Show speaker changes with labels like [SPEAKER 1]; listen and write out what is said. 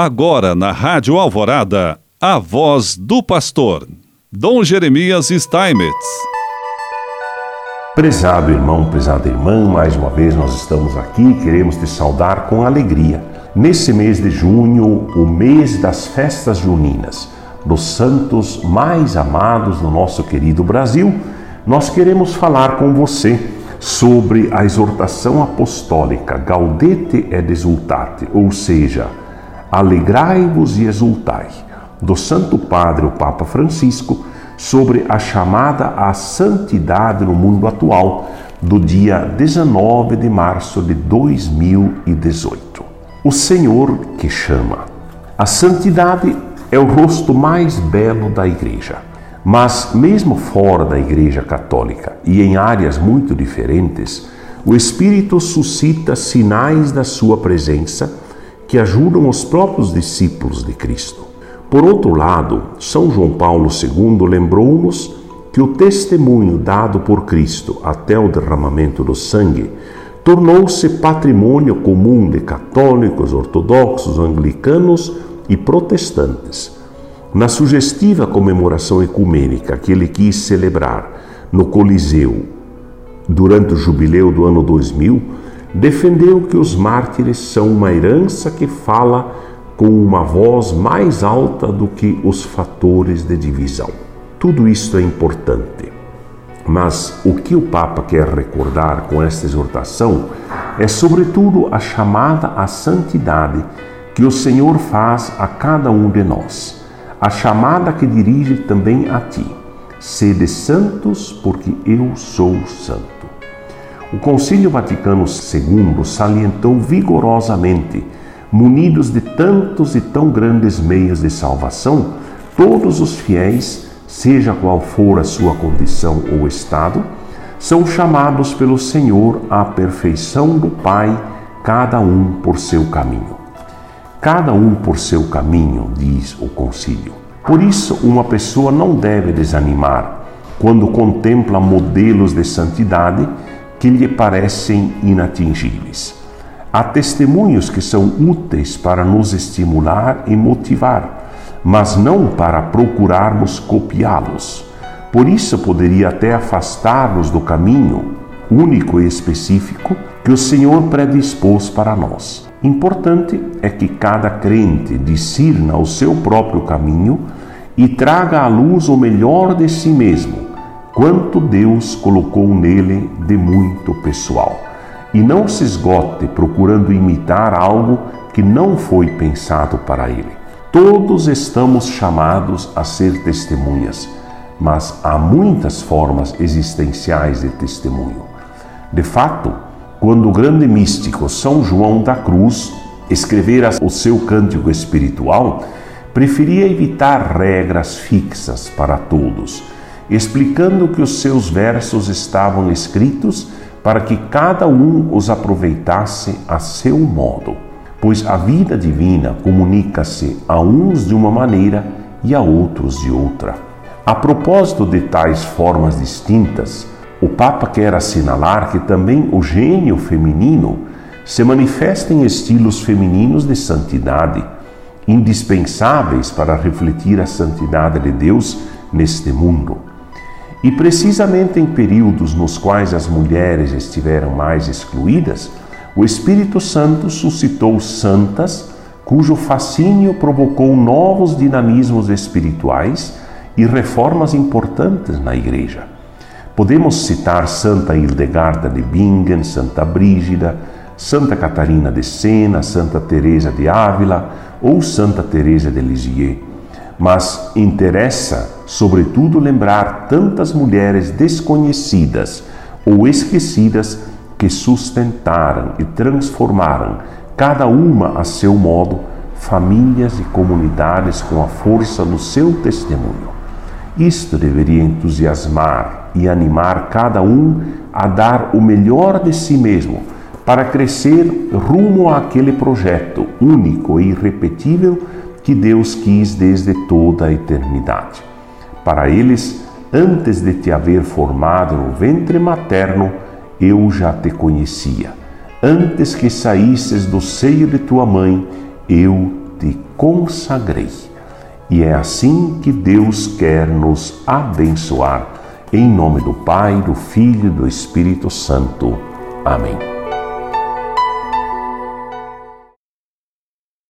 [SPEAKER 1] Agora na Rádio Alvorada, a voz do pastor, Dom Jeremias Steinmetz.
[SPEAKER 2] Prezado irmão, prezada irmã, mais uma vez nós estamos aqui e queremos te saudar com alegria. Nesse mês de junho, o mês das festas juninas, dos santos mais amados do nosso querido Brasil, nós queremos falar com você sobre a exortação apostólica Gaudete et exultate, ou seja, alegrai-vos e exultai, do Santo Padre o Papa Francisco, sobre a chamada à santidade no mundo atual, do dia 19 de março de 2018. O Senhor que chama. A santidade é o rosto mais belo da Igreja. Mas, mesmo fora da Igreja Católica e em áreas muito diferentes, o Espírito suscita sinais da sua presença que ajudam os próprios discípulos de Cristo. Por outro lado, São João Paulo II lembrou-nos que o testemunho dado por Cristo até o derramamento do sangue tornou-se patrimônio comum de católicos, ortodoxos, anglicanos e protestantes. Na sugestiva comemoração ecumênica que ele quis celebrar no Coliseu durante o jubileu do ano 2000, defendeu que os mártires são uma herança que fala com uma voz mais alta do que os fatores de divisão. Tudo isto é importante. Mas o que o Papa quer recordar com esta exortação é, sobretudo, a chamada à santidade que o Senhor faz a cada um de nós, a chamada que dirige também a ti: sede santos, porque eu sou santo. O Concílio Vaticano II salientou vigorosamente munidos de tantos e tão grandes meios de salvação, todos os fiéis, seja qual for a sua condição ou estado, são chamados pelo Senhor à perfeição do Pai, cada um por seu caminho. Cada um por seu caminho, diz o concílio. Por isso, uma pessoa não deve desanimar quando contempla modelos de santidade que lhe parecem inatingíveis. Há testemunhos que são úteis para nos estimular e motivar, mas não para procurarmos copiá-los. Por isso, poderia até afastar-nos do caminho único e específico que o Senhor predispôs para nós. Importante é que cada crente discirna o seu próprio caminho e traga à luz o melhor de si mesmo, quanto Deus colocou nele de muito pessoal e não se esgote procurando imitar algo que não foi pensado para ele. Todos estamos chamados a ser testemunhas, mas há muitas formas existenciais de testemunho. De fato, quando o grande místico São João da Cruz escrevera o seu cântico espiritual, preferia evitar regras fixas para todos, explicando que os seus versos estavam escritos para que cada um os aproveitasse a seu modo, pois a vida divina comunica-se a uns de uma maneira e a outros de outra. A propósito de tais formas distintas, o Papa quer assinalar que também o gênio feminino se manifesta em estilos femininos de santidade, indispensáveis para refletir a santidade de Deus neste mundo. E precisamente em períodos nos quais as mulheres estiveram mais excluídas, o Espírito Santo suscitou santas cujo fascínio provocou novos dinamismos espirituais e reformas importantes na Igreja. Podemos citar Santa Hildegarda de Bingen, Santa Brígida, Santa Catarina de Sena, Santa Teresa de Ávila ou Santa Teresa de Lisieux mas interessa, sobretudo, lembrar tantas mulheres desconhecidas ou esquecidas que sustentaram e transformaram, cada uma a seu modo, famílias e comunidades com a força do seu testemunho. Isto deveria entusiasmar e animar cada um a dar o melhor de si mesmo para crescer rumo àquele projeto único e irrepetível que Deus quis desde toda a eternidade. Para eles, antes de te haver formado no ventre materno, eu já te conhecia. Antes que saísses do seio de tua mãe, eu te consagrei. E é assim que Deus quer nos abençoar. Em nome do Pai, do Filho e do Espírito Santo. Amém.